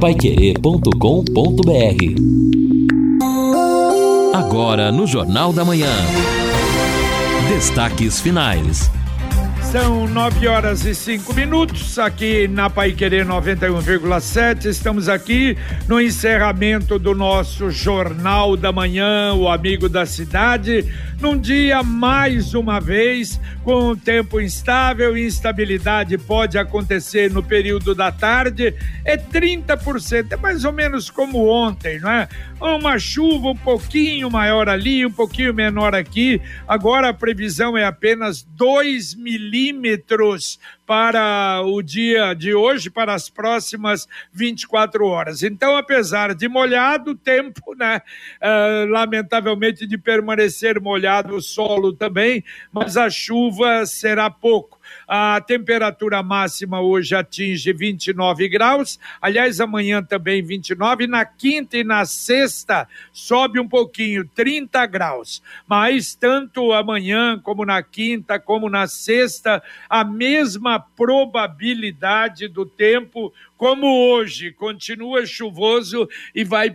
paiquerê.com.br Agora no Jornal da Manhã. Destaques finais. São nove horas e cinco minutos aqui na Pai Querer 91,7. Estamos aqui no encerramento do nosso Jornal da Manhã, o Amigo da Cidade num dia mais uma vez com tempo instável, instabilidade pode acontecer no período da tarde, é 30%, é mais ou menos como ontem, não é? Uma chuva um pouquinho maior ali, um pouquinho menor aqui. Agora a previsão é apenas 2 milímetros para o dia de hoje, para as próximas 24 horas. Então, apesar de molhado, o tempo, né? Uh, lamentavelmente, de permanecer molhado o solo também, mas a chuva será pouco. A temperatura máxima hoje atinge 29 graus. Aliás, amanhã também 29. Na quinta e na sexta sobe um pouquinho, 30 graus. Mas tanto amanhã como na quinta, como na sexta, a mesma probabilidade do tempo como hoje, continua chuvoso e vai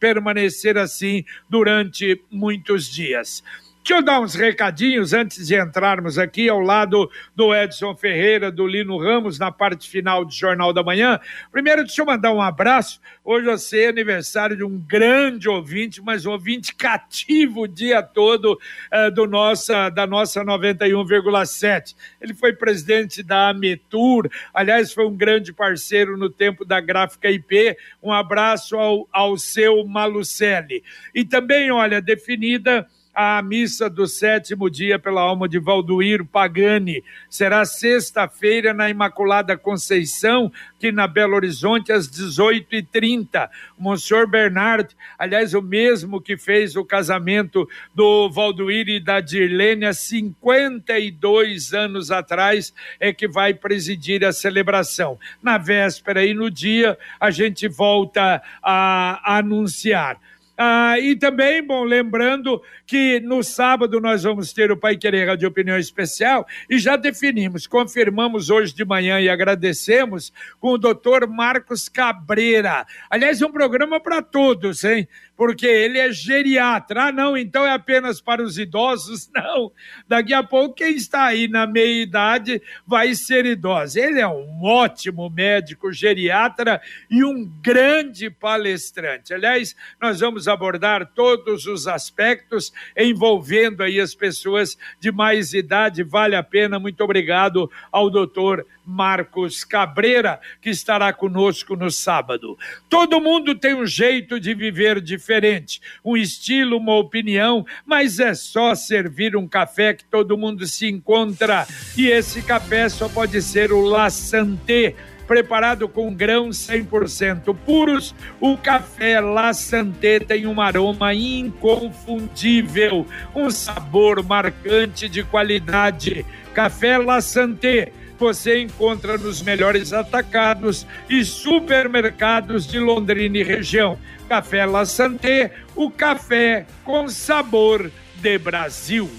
permanecer assim durante muitos dias. Deixa eu dar uns recadinhos antes de entrarmos aqui ao lado do Edson Ferreira, do Lino Ramos, na parte final do Jornal da Manhã. Primeiro, deixa eu mandar um abraço. Hoje vai ser aniversário de um grande ouvinte, mas um ouvinte cativo o dia todo uh, do nossa, da nossa 91,7. Ele foi presidente da Ametur, aliás, foi um grande parceiro no tempo da Gráfica IP. Um abraço ao, ao seu Malucelli. E também, olha, definida a missa do sétimo dia pela alma de Valduir Pagani. Será sexta-feira na Imaculada Conceição, que na Belo Horizonte, às 18h30. O Monsenhor Bernard, aliás, o mesmo que fez o casamento do Valduir e da Dirlene há 52 anos atrás, é que vai presidir a celebração. Na véspera e no dia, a gente volta a anunciar. Ah, e também, bom, lembrando que no sábado nós vamos ter o Pai Querer de Opinião Especial e já definimos, confirmamos hoje de manhã e agradecemos com o doutor Marcos Cabreira. Aliás, é um programa para todos, hein? Porque ele é geriatra. Ah, não, então é apenas para os idosos? Não. Daqui a pouco, quem está aí na meia-idade vai ser idoso. Ele é um ótimo médico geriatra e um grande palestrante. Aliás, nós vamos abordar todos os aspectos envolvendo aí as pessoas de mais idade. Vale a pena. Muito obrigado ao doutor Marcos Cabreira, que estará conosco no sábado. Todo mundo tem um jeito de viver diferente, um estilo, uma opinião, mas é só servir um café que todo mundo se encontra. E esse café só pode ser o La Santé preparado com grãos 100% puros. O café La Santé tem um aroma inconfundível, um sabor marcante de qualidade. Café La Santé você encontra nos melhores atacados e supermercados de Londrina e região. Café La Santé, o café com sabor de Brasil.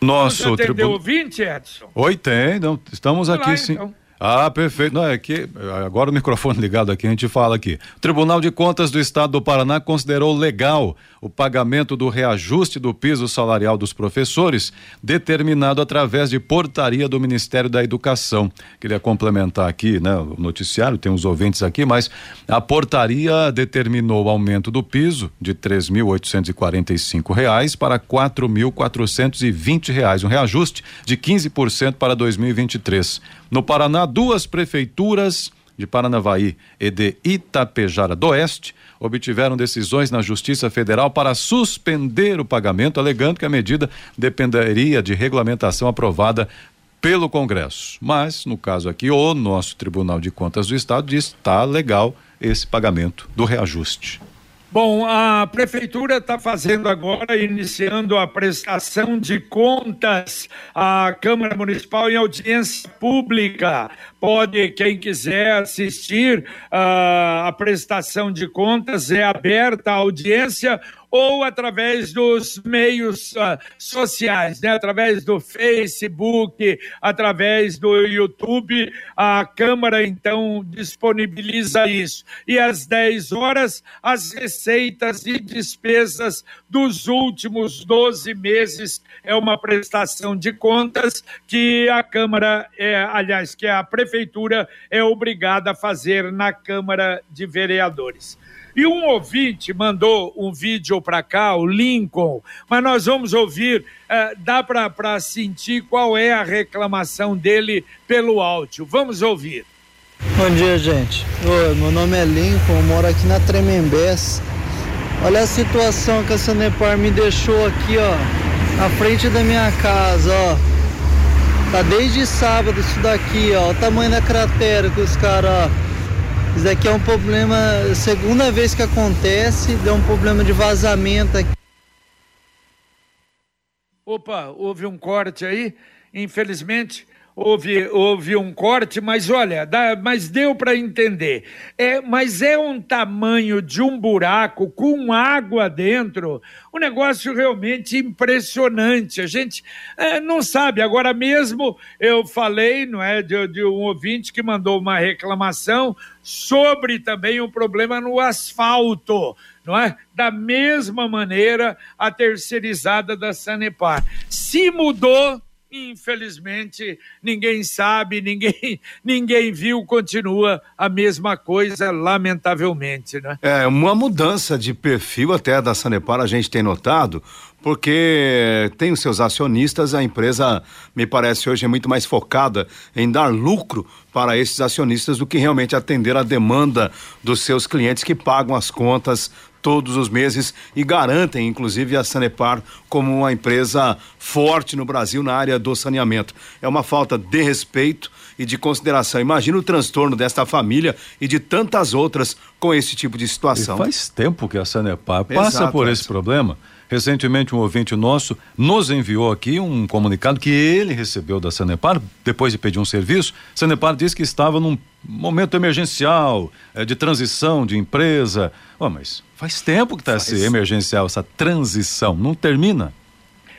Nosso tribunal. ouvinte, Edson? Oi, tem. Não, estamos aqui sim. Então. Ah, perfeito. Não, é que agora o microfone ligado aqui, a gente fala aqui. O Tribunal de Contas do Estado do Paraná considerou legal o pagamento do reajuste do piso salarial dos professores, determinado através de portaria do Ministério da Educação. Queria complementar aqui, né, o noticiário, tem uns ouvintes aqui, mas a portaria determinou o aumento do piso de três mil oitocentos e quarenta e cinco reais para quatro mil quatrocentos e vinte reais, um reajuste de 15% para 2023. No Paraná, duas prefeituras de Paranavaí e de Itapejara do Oeste obtiveram decisões na Justiça Federal para suspender o pagamento, alegando que a medida dependeria de regulamentação aprovada pelo Congresso. Mas, no caso aqui, o nosso Tribunal de Contas do Estado diz que está legal esse pagamento do reajuste. Bom, a prefeitura está fazendo agora, iniciando a prestação de contas à Câmara Municipal em audiência pública. Pode, quem quiser assistir uh, a prestação de contas, é aberta a audiência ou através dos meios uh, sociais, né? através do Facebook, através do YouTube. A Câmara, então, disponibiliza isso. E às 10 horas, as receitas e despesas dos últimos 12 meses. É uma prestação de contas que a Câmara, é, aliás, que a Prefeitura é obrigada a fazer na Câmara de Vereadores. E um ouvinte mandou um vídeo para cá, o Lincoln, mas nós vamos ouvir, uh, dá para sentir qual é a reclamação dele pelo áudio. Vamos ouvir. Bom dia, gente. Oi, meu nome é Lincoln, moro aqui na Tremembés. Olha a situação que a Sanepar me deixou aqui, ó, na frente da minha casa, ó. Tá desde sábado isso daqui, ó. O tamanho da cratera que os caras, ó isso daqui é um problema, segunda vez que acontece, deu um problema de vazamento aqui. Opa, houve um corte aí, infelizmente houve, houve um corte, mas olha, dá, mas deu para entender. É, mas é um tamanho de um buraco com água dentro, um negócio realmente impressionante. A gente é, não sabe. Agora mesmo eu falei, não é, de, de um ouvinte que mandou uma reclamação sobre também um problema no asfalto não é? Da mesma maneira, a terceirizada da Sanepar. Se mudou, infelizmente ninguém sabe, ninguém, ninguém viu, continua a mesma coisa, lamentavelmente, né? É, uma mudança de perfil até da Sanepar a gente tem notado, porque tem os seus acionistas, a empresa, me parece, hoje é muito mais focada em dar lucro para esses acionistas do que realmente atender a demanda dos seus clientes que pagam as contas todos os meses e garantem, inclusive, a Sanepar como uma empresa forte no Brasil na área do saneamento. É uma falta de respeito e de consideração. Imagina o transtorno desta família e de tantas outras com esse tipo de situação. E faz tempo que a Sanepar passa Exato, por esse problema. Recentemente, um ouvinte nosso nos enviou aqui um comunicado que ele recebeu da Sanepar, depois de pedir um serviço. Sanepar disse que estava num momento emergencial, é, de transição de empresa. Oh, mas faz tempo que está esse emergencial, essa transição. Não termina?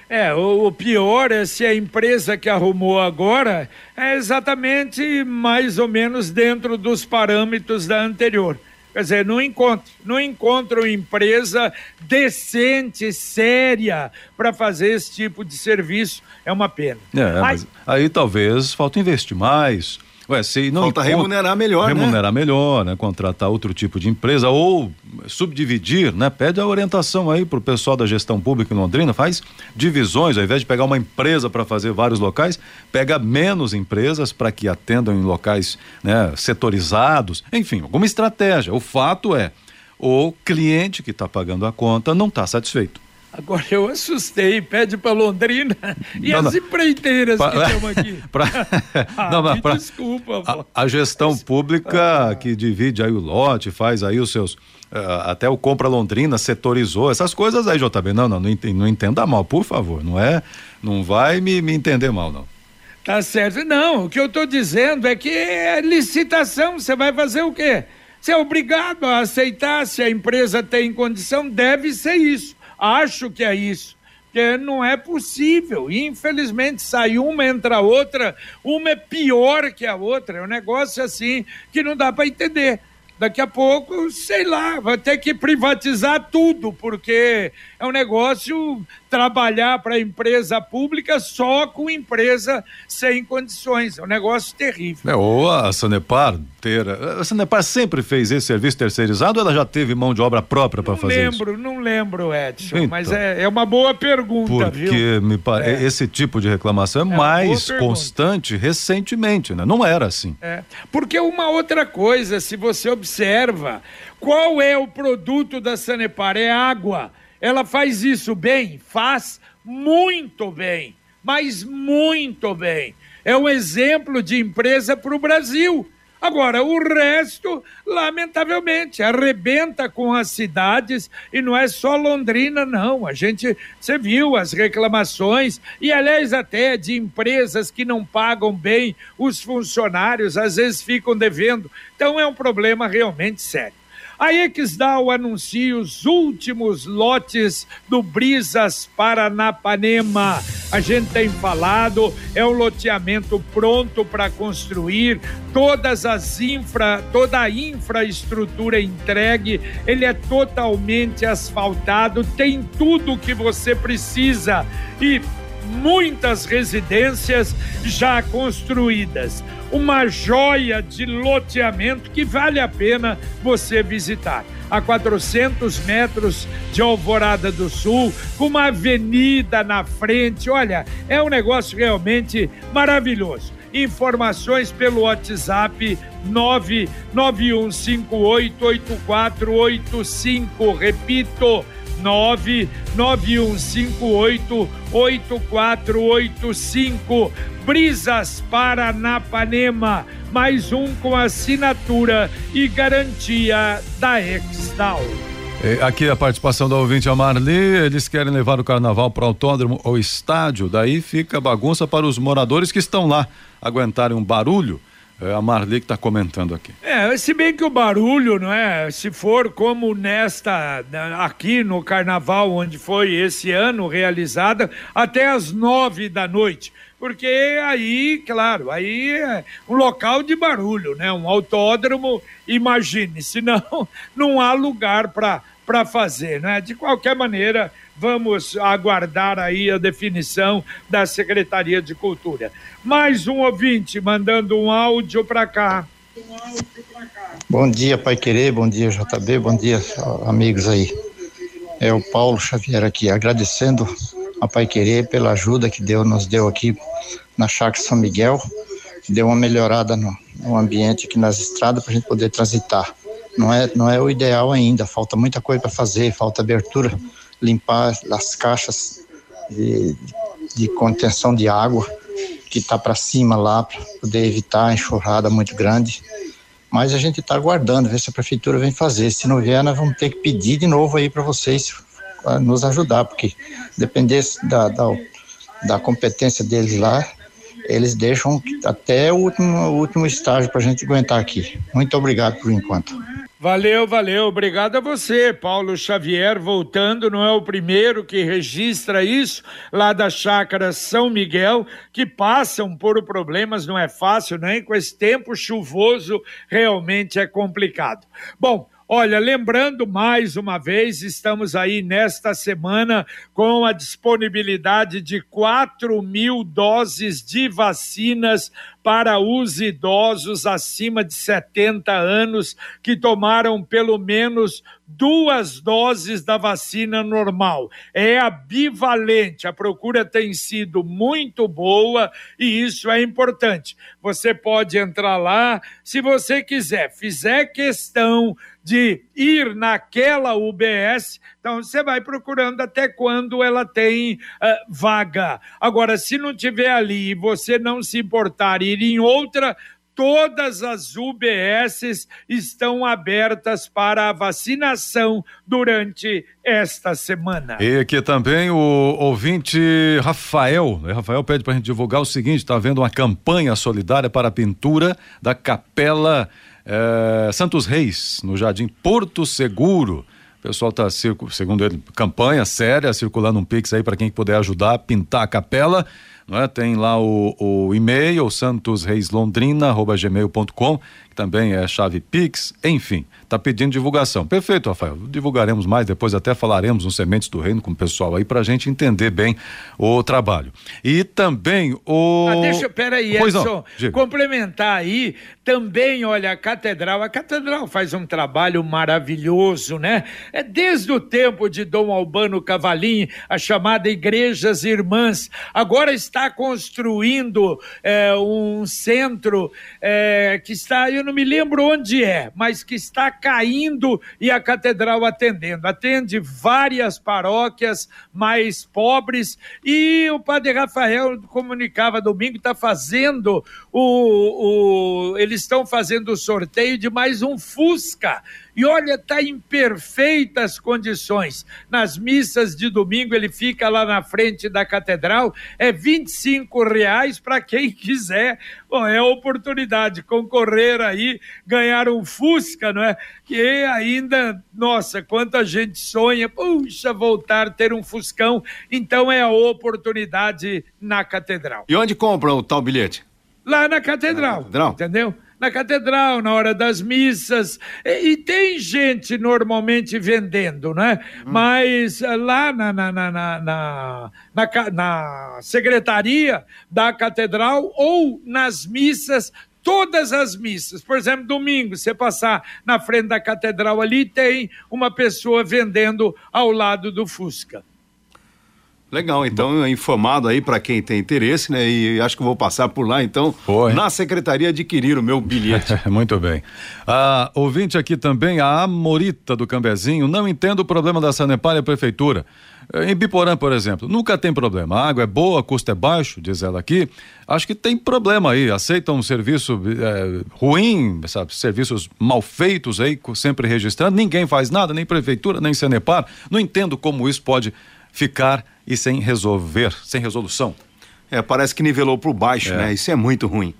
É, o, o, pior é se a empresa que arrumou agora é exatamente mais ou menos dentro dos parâmetros da anterior. Quer dizer, não encontro, não encontro empresa decente, séria, para fazer esse tipo de serviço. É uma pena. É, mas... aí talvez falta investir mais, Ué, se não Falta remunerar melhor, né? remunerar né? melhor, né? Contratar outro tipo de empresa ou subdividir, né? Pede a orientação aí pro pessoal da gestão pública em Londrina, faz divisões, ao invés de pegar uma empresa para fazer vários locais, pega menos empresas para que atendam em locais, né, setorizados, enfim, alguma estratégia. O fato é, o cliente que está pagando a conta não está satisfeito. Agora eu assustei, pede para Londrina e não, as não. empreiteiras pra, que estão aqui. pra, ah, não, não, pra, desculpa. A, a, gestão pública ah. que divide aí o lote, faz aí os seus. Uh, até o Compra Londrina setorizou essas coisas aí, JB. Não, não, não, não entenda mal, por favor. Não é. Não vai me, me entender mal, não. Tá certo. Não, o que eu estou dizendo é que é licitação. Você vai fazer o quê? Você é obrigado a aceitar se a empresa tem condição, deve ser isso. Acho que é isso. Porque não é possível. Infelizmente, sai uma, entra outra, uma é pior que a outra. É um negócio assim que não dá para entender. Daqui a pouco, sei lá, vai ter que privatizar tudo, porque é um negócio trabalhar para a empresa pública só com empresa sem condições. É um negócio terrível. É, ou a Sanepar ter. A Sanepar sempre fez esse serviço terceirizado ou ela já teve mão de obra própria para fazer lembro, isso? Não lembro, Edson, então, mas é, é uma boa pergunta, porque viu? Me pa... É. Esse tipo de reclamação é, é mais constante recentemente, né? Não era assim. É. Porque uma outra coisa, se você observa, qual é o produto da Sanepar? É água. Ela faz isso bem? Faz muito bem, mas muito bem. É um exemplo de empresa para o Brasil. Agora, o resto, lamentavelmente, arrebenta com as cidades e não é só Londrina, não. A gente, você viu as reclamações e, aliás, até de empresas que não pagam bem os funcionários, às vezes ficam devendo. Então, é um problema realmente sério. A Exdal anuncia os últimos lotes do Brisas Paranapanema. A gente tem falado, é um loteamento pronto para construir, todas as infra, toda a infraestrutura entregue, ele é totalmente asfaltado, tem tudo o que você precisa e muitas residências já construídas. Uma joia de loteamento que vale a pena você visitar. A 400 metros de Alvorada do Sul, com uma avenida na frente. Olha, é um negócio realmente maravilhoso. Informações pelo WhatsApp 991588485. Repito, 991588485. Brisas Paranapanema, mais um com assinatura e garantia da Exdal. É, aqui a participação da ouvinte a Marli, eles querem levar o carnaval para o autódromo ou estádio, daí fica bagunça para os moradores que estão lá aguentarem um barulho é a Marli que está comentando aqui. É, se bem que o barulho, não é? Se for como nesta, aqui no carnaval, onde foi esse ano realizada, até às nove da noite. Porque aí, claro, aí é um local de barulho, né? Um autódromo, imagine, senão não há lugar para fazer, né? De qualquer maneira, Vamos aguardar aí a definição da Secretaria de Cultura. Mais um ouvinte mandando um áudio para cá. Bom dia, Pai Querer, bom dia, JB, bom dia, amigos aí. É o Paulo Xavier aqui, agradecendo a Pai Querer pela ajuda que deu, nos deu aqui na Chácara São Miguel, deu uma melhorada no, no ambiente aqui nas estradas para a gente poder transitar. Não é, não é o ideal ainda, falta muita coisa para fazer, falta abertura limpar as caixas de, de contenção de água que está para cima lá, para poder evitar a enxurrada muito grande. Mas a gente está aguardando, ver se a prefeitura vem fazer. Se não vier, nós vamos ter que pedir de novo aí para vocês nos ajudar, porque depender da, da, da competência deles lá, eles deixam até o último, o último estágio para a gente aguentar aqui. Muito obrigado por enquanto. Valeu, valeu. Obrigado a você, Paulo Xavier, voltando, não é o primeiro que registra isso, lá da chácara São Miguel, que passam por problemas, não é fácil, nem com esse tempo chuvoso, realmente é complicado. Bom, Olha, lembrando mais uma vez, estamos aí nesta semana com a disponibilidade de 4 mil doses de vacinas para os idosos acima de 70 anos que tomaram pelo menos duas doses da vacina normal. É a bivalente. A procura tem sido muito boa e isso é importante. Você pode entrar lá, se você quiser, fizer questão de ir naquela UBS, então você vai procurando até quando ela tem uh, vaga. Agora, se não tiver ali e você não se importar ir em outra, todas as UBSs estão abertas para a vacinação durante esta semana. E aqui também o ouvinte Rafael, né? Rafael pede para a gente divulgar o seguinte: está havendo uma campanha solidária para a pintura da Capela eh, Santos Reis, no Jardim Porto Seguro. O pessoal está, segundo ele, campanha séria, circulando um pix aí para quem puder ajudar a pintar a capela. É? Tem lá o, o e-mail, santosreislondrina.gmail.com, que também é chave Pix, enfim, está pedindo divulgação. Perfeito, Rafael. Divulgaremos mais, depois até falaremos no Sementes do Reino com o pessoal aí para a gente entender bem o trabalho. E também o. Ah, deixa, peraí, Edson, complementar aí, também, olha, a Catedral, a Catedral faz um trabalho maravilhoso, né? É desde o tempo de Dom Albano Cavalim, a chamada Igrejas Irmãs, agora está construindo é, um centro é, que está, eu não me lembro onde é, mas que está caindo e a catedral atendendo. Atende várias paróquias mais pobres e o padre Rafael comunicava domingo, está fazendo o, o eles estão fazendo o sorteio de mais um Fusca e olha, está em perfeitas condições. Nas missas de domingo ele fica lá na frente da catedral, é 25 reais para quem quiser. Bom, é a oportunidade concorrer aí, ganhar um Fusca, não é? Que ainda, nossa, quanta gente sonha, puxa, voltar ter um Fuscão. Então é a oportunidade na catedral. E onde compra o tal bilhete? Lá na catedral. Na catedral. Entendeu? Na catedral, na hora das missas. E, e tem gente normalmente vendendo, né? Hum. Mas eh, lá na, na, na, na, na, na secretaria da catedral ou nas missas todas as missas. Por exemplo, domingo, você passar na frente da catedral ali, tem uma pessoa vendendo ao lado do Fusca. Legal, então informado aí para quem tem interesse, né? E acho que vou passar por lá, então, Foi. na secretaria adquirir o meu bilhete. Muito bem. Ah, ouvinte aqui também, a Amorita do Cambezinho, não entendo o problema da Sanepar e a prefeitura. Em Biporã, por exemplo, nunca tem problema. A água é boa, custo é baixo, diz ela aqui. Acho que tem problema aí. Aceitam um serviço é, ruim, sabe? Serviços mal feitos aí, sempre registrando. Ninguém faz nada, nem prefeitura, nem Sanepar. Não entendo como isso pode ficar e sem resolver, sem resolução. É, parece que nivelou por baixo, é. né? Isso é muito ruim.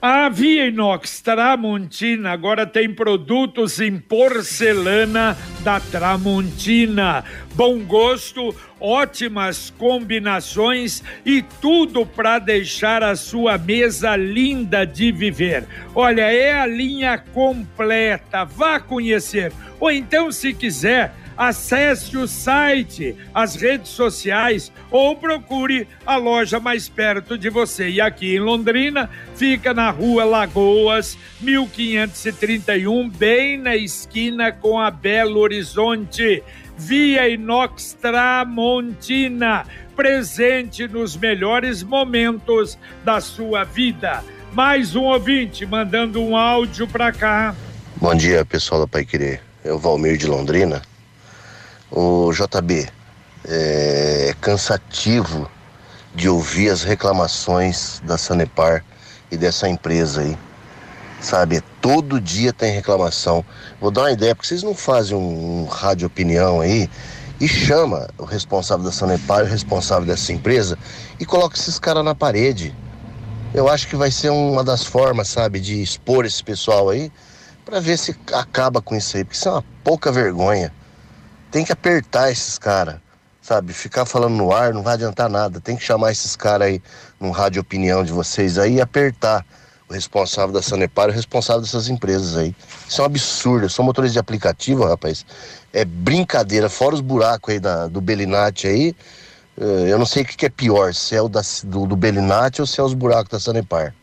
A Via Inox Tramontina agora tem produtos em porcelana da Tramontina. Bom gosto, ótimas combinações e tudo para deixar a sua mesa linda de viver. Olha, é a linha completa. Vá conhecer. Ou então, se quiser, acesse o site, as redes sociais ou procure a loja mais perto de você. E aqui em Londrina, fica na rua Lagoas, 1531, bem na esquina com a Belo Horizonte. Via Inox Tramontina, presente nos melhores momentos da sua vida. Mais um ouvinte mandando um áudio para cá. Bom dia, pessoal da Pai Querer. O Valmir de Londrina. O JB, é cansativo de ouvir as reclamações da Sanepar e dessa empresa aí. Sabe, todo dia tem reclamação. Vou dar uma ideia, porque vocês não fazem um, um rádio opinião aí e chama o responsável da Sanepar o responsável dessa empresa e coloca esses caras na parede. Eu acho que vai ser uma das formas, sabe, de expor esse pessoal aí para ver se acaba com isso aí, porque isso é uma pouca vergonha tem que apertar esses caras, sabe? Ficar falando no ar não vai adiantar nada. Tem que chamar esses caras aí num rádio opinião de vocês aí e apertar o responsável da Sanepar e o responsável dessas empresas aí. Isso é um absurdo. Sou motorista de aplicativo, rapaz. É brincadeira. Fora os buracos aí da, do Belinati aí, eh, eu não sei o que, que é pior, se é o da, do, do Belinati ou se é os buracos da Sanepar.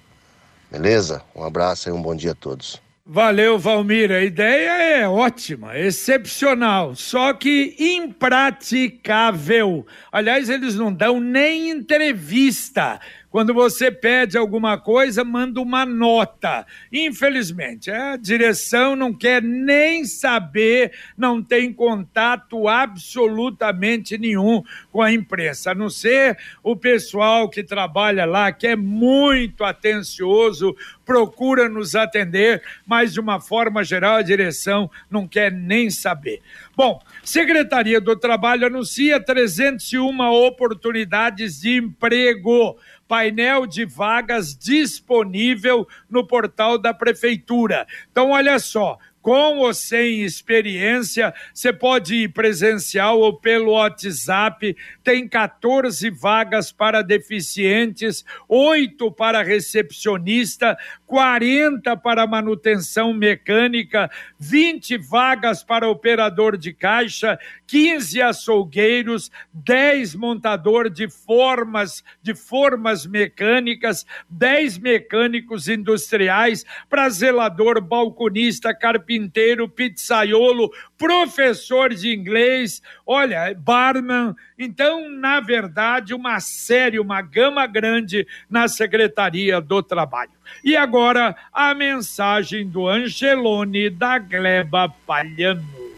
Beleza? Um abraço e um bom dia a todos. Valeu, Valmir. A ideia é ótima, excepcional, só que impraticável. Aliás, eles não dão nem entrevista. Quando você pede alguma coisa, manda uma nota. Infelizmente, a direção não quer nem saber, não tem contato absolutamente nenhum com a imprensa, a não ser o pessoal que trabalha lá, que é muito atencioso, procura nos atender, mas de uma forma geral a direção não quer nem saber. Bom, Secretaria do Trabalho anuncia 301 oportunidades de emprego painel de vagas disponível no portal da Prefeitura. Então, olha só, com ou sem experiência, você pode ir presencial ou pelo WhatsApp. Tem 14 vagas para deficientes, 8 para recepcionista, 40 para manutenção mecânica, 20 vagas para operador de caixa, 15 açougueiros, 10 montador de formas, de formas mecânicas, 10 mecânicos industriais, para zelador, balconista, carpinteiro, pizzaiolo, professor de inglês, olha, barman. Então, na verdade, uma série, uma gama grande na Secretaria do Trabalho. E agora a mensagem do Angelone da Gleba Palhano.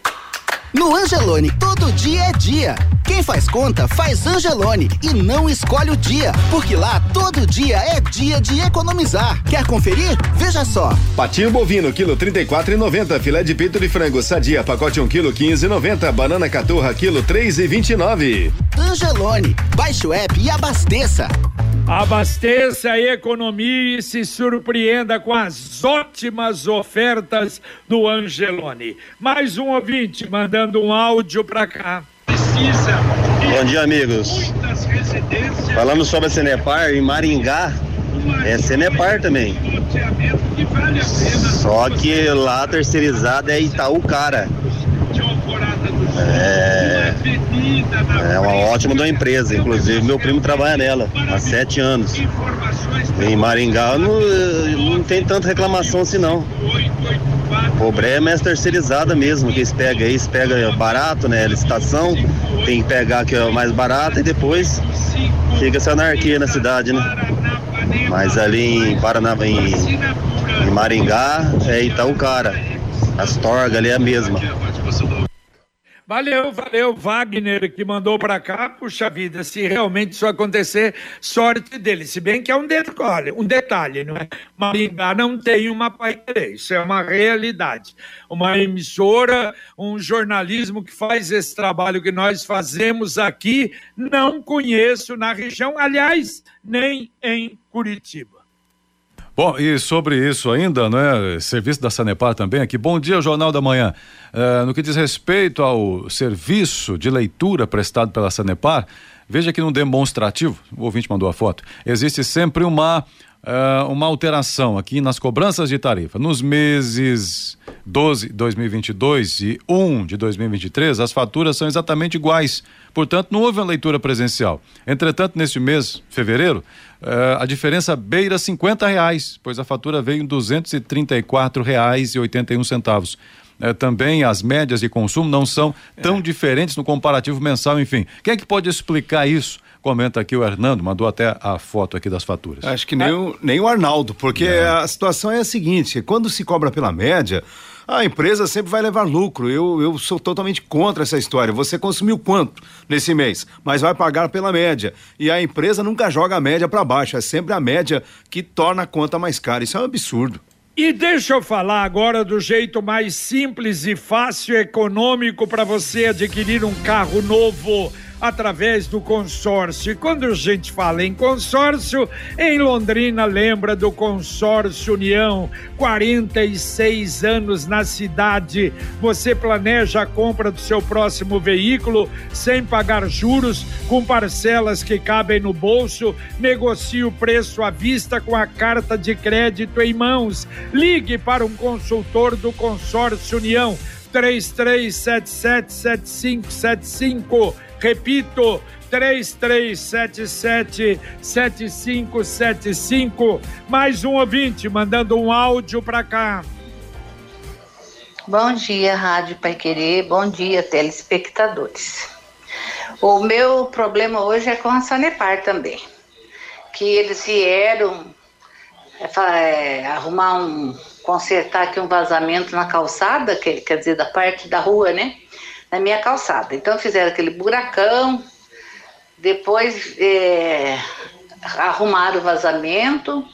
No Angelone, todo dia é dia. Quem faz conta, faz Angelone e não escolhe o dia, porque lá todo dia é dia de economizar. Quer conferir? Veja só. Patinho bovino, quilo trinta e quatro e noventa. Filé de peito de frango, sadia, pacote um quilo quinze e noventa. Banana caturra, quilo três e vinte e nove. Angelone, baixe o app e abasteça. Abasteça, economia e se surpreenda com as ótimas ofertas do Angelone. Mais um ouvinte mandando um áudio para cá. Bom dia, amigos. Falando sobre a Cenepar, em Maringá, é Cenepar também. Só que lá terceirizada é Itaú Cara. É, é uma ótima da empresa, inclusive meu primo trabalha nela há sete anos. Em Maringá não, não tem tanta reclamação assim não. Problema é a terceirizada mesmo, que eles pegam eles pegam barato, né? Licitação, tem que pegar que é mais barato e depois fica essa anarquia na cidade, né? Mas ali em Paraná, em, em Maringá, é Itaú Cara. Astorga ali é a mesma. Valeu, valeu, Wagner, que mandou para cá. Puxa vida, se realmente isso acontecer, sorte dele. Se bem que é um detalhe, um detalhe, não é? Maringá não tem uma paiquerê, isso é uma realidade. Uma emissora, um jornalismo que faz esse trabalho que nós fazemos aqui, não conheço na região, aliás, nem em Curitiba. Bom, e sobre isso ainda, né? Serviço da Sanepar também aqui. Bom dia, Jornal da Manhã. Uh, no que diz respeito ao serviço de leitura prestado pela Sanepar, veja que no demonstrativo, o ouvinte mandou a foto, existe sempre uma uh, uma alteração aqui nas cobranças de tarifa. Nos meses 12 de 2022 e 1 de 2023, as faturas são exatamente iguais. Portanto, não houve uma leitura presencial. Entretanto, neste mês, fevereiro, uh, a diferença beira 50 reais, pois a fatura veio em duzentos e trinta e quatro reais e oitenta e um centavos. Uh, também as médias de consumo não são tão é. diferentes no comparativo mensal, enfim. Quem é que pode explicar isso? Comenta aqui o Hernando, mandou até a foto aqui das faturas. Acho que nem, o, nem o Arnaldo, porque a situação é a seguinte: quando se cobra pela média, a empresa sempre vai levar lucro. Eu, eu sou totalmente contra essa história. Você consumiu quanto nesse mês? Mas vai pagar pela média. E a empresa nunca joga a média para baixo. É sempre a média que torna a conta mais cara. Isso é um absurdo. E deixa eu falar agora do jeito mais simples e fácil, econômico para você adquirir um carro novo através do consórcio. E quando a gente fala em consórcio, em Londrina lembra do Consórcio União, 46 anos na cidade. Você planeja a compra do seu próximo veículo sem pagar juros, com parcelas que cabem no bolso, negocie o preço à vista com a carta de crédito em mãos. Ligue para um consultor do Consórcio União. 33777575 Repito, 3377-7575. Mais um ouvinte mandando um áudio para cá. Bom dia, Rádio Pai Querer. Bom dia, telespectadores. O meu problema hoje é com a Sanepar também. Que eles vieram é, é, arrumar um. consertar aqui um vazamento na calçada, que, quer dizer, da parte da rua, né? Na minha calçada. Então fizeram aquele buracão, depois é, arrumaram o vazamento,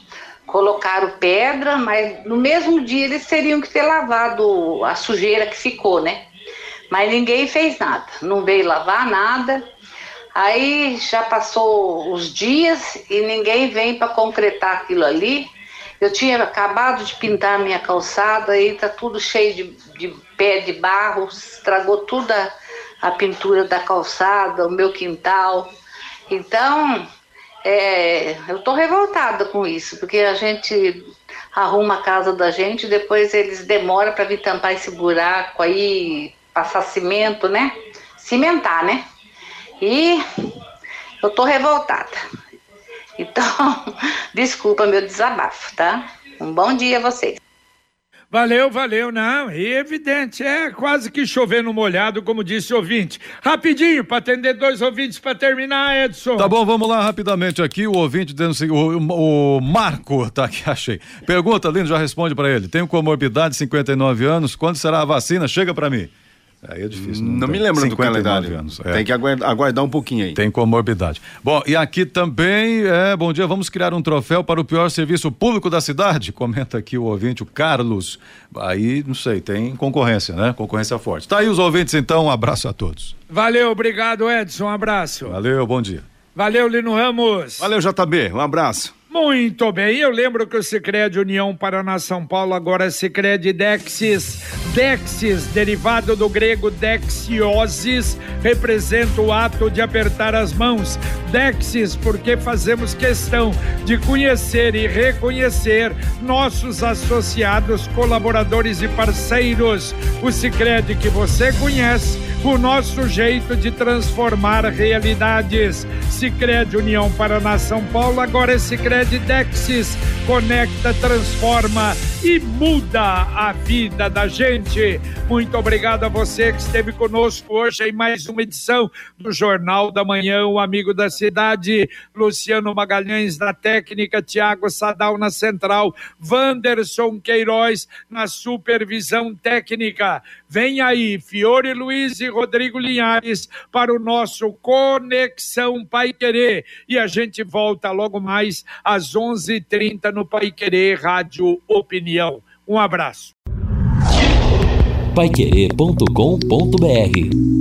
colocaram pedra, mas no mesmo dia eles teriam que ter lavado a sujeira que ficou, né? Mas ninguém fez nada, não veio lavar nada. Aí já passou os dias e ninguém vem para concretar aquilo ali. Eu tinha acabado de pintar minha calçada e tá tudo cheio de, de pé de barro, estragou toda a pintura da calçada, o meu quintal. Então, é, eu tô revoltada com isso, porque a gente arruma a casa da gente, depois eles demoram para vir tampar esse buraco aí, passar cimento, né? Cimentar, né? E eu tô revoltada. Então, desculpa meu desabafo, tá? Um bom dia a vocês. Valeu, valeu, não, é evidente, é quase que chover no molhado, como disse o ouvinte. Rapidinho, para atender dois ouvintes para terminar, Edson. Tá bom, vamos lá rapidamente aqui, o ouvinte dizendo assim, o, o Marco, tá aqui, achei. Pergunta, Lindo, já responde para ele. Tenho comorbidade, 59 anos, quando será a vacina? Chega para mim. Aí é difícil. Não, não me lembro do calendário. Anos. É. Tem que aguardar, aguardar, um pouquinho aí. Tem comorbidade. Bom, e aqui também, é, bom dia, vamos criar um troféu para o pior serviço público da cidade? Comenta aqui o ouvinte, o Carlos. Aí, não sei, tem concorrência, né? Concorrência forte. Tá aí os ouvintes, então, um abraço a todos. Valeu, obrigado, Edson, um abraço. Valeu, bom dia. Valeu, Lino Ramos. Valeu, JB, um abraço. Muito bem, eu lembro que o Sicredi União Paraná São Paulo agora é Sicredi Dexis. Dexis, derivado do grego dexiosis, representa o ato de apertar as mãos. Dexis, porque fazemos questão de conhecer e reconhecer nossos associados, colaboradores e parceiros. O Sicredi que você conhece, o nosso jeito de transformar realidades. Sicredi União Paraná São Paulo agora é Sicredi Fred Dexis conecta, transforma e muda a vida da gente. Muito obrigado a você que esteve conosco hoje em mais uma edição do Jornal da Manhã, o amigo da cidade, Luciano Magalhães na técnica, Tiago Sadal na central, Wanderson Queiroz na supervisão técnica. Vem aí, Fiore Luiz e Rodrigo Linhares para o nosso Conexão Pai Querer. E a gente volta logo mais às 11h30 no Pai Querer Rádio Um abraço. Paiquerê.com.br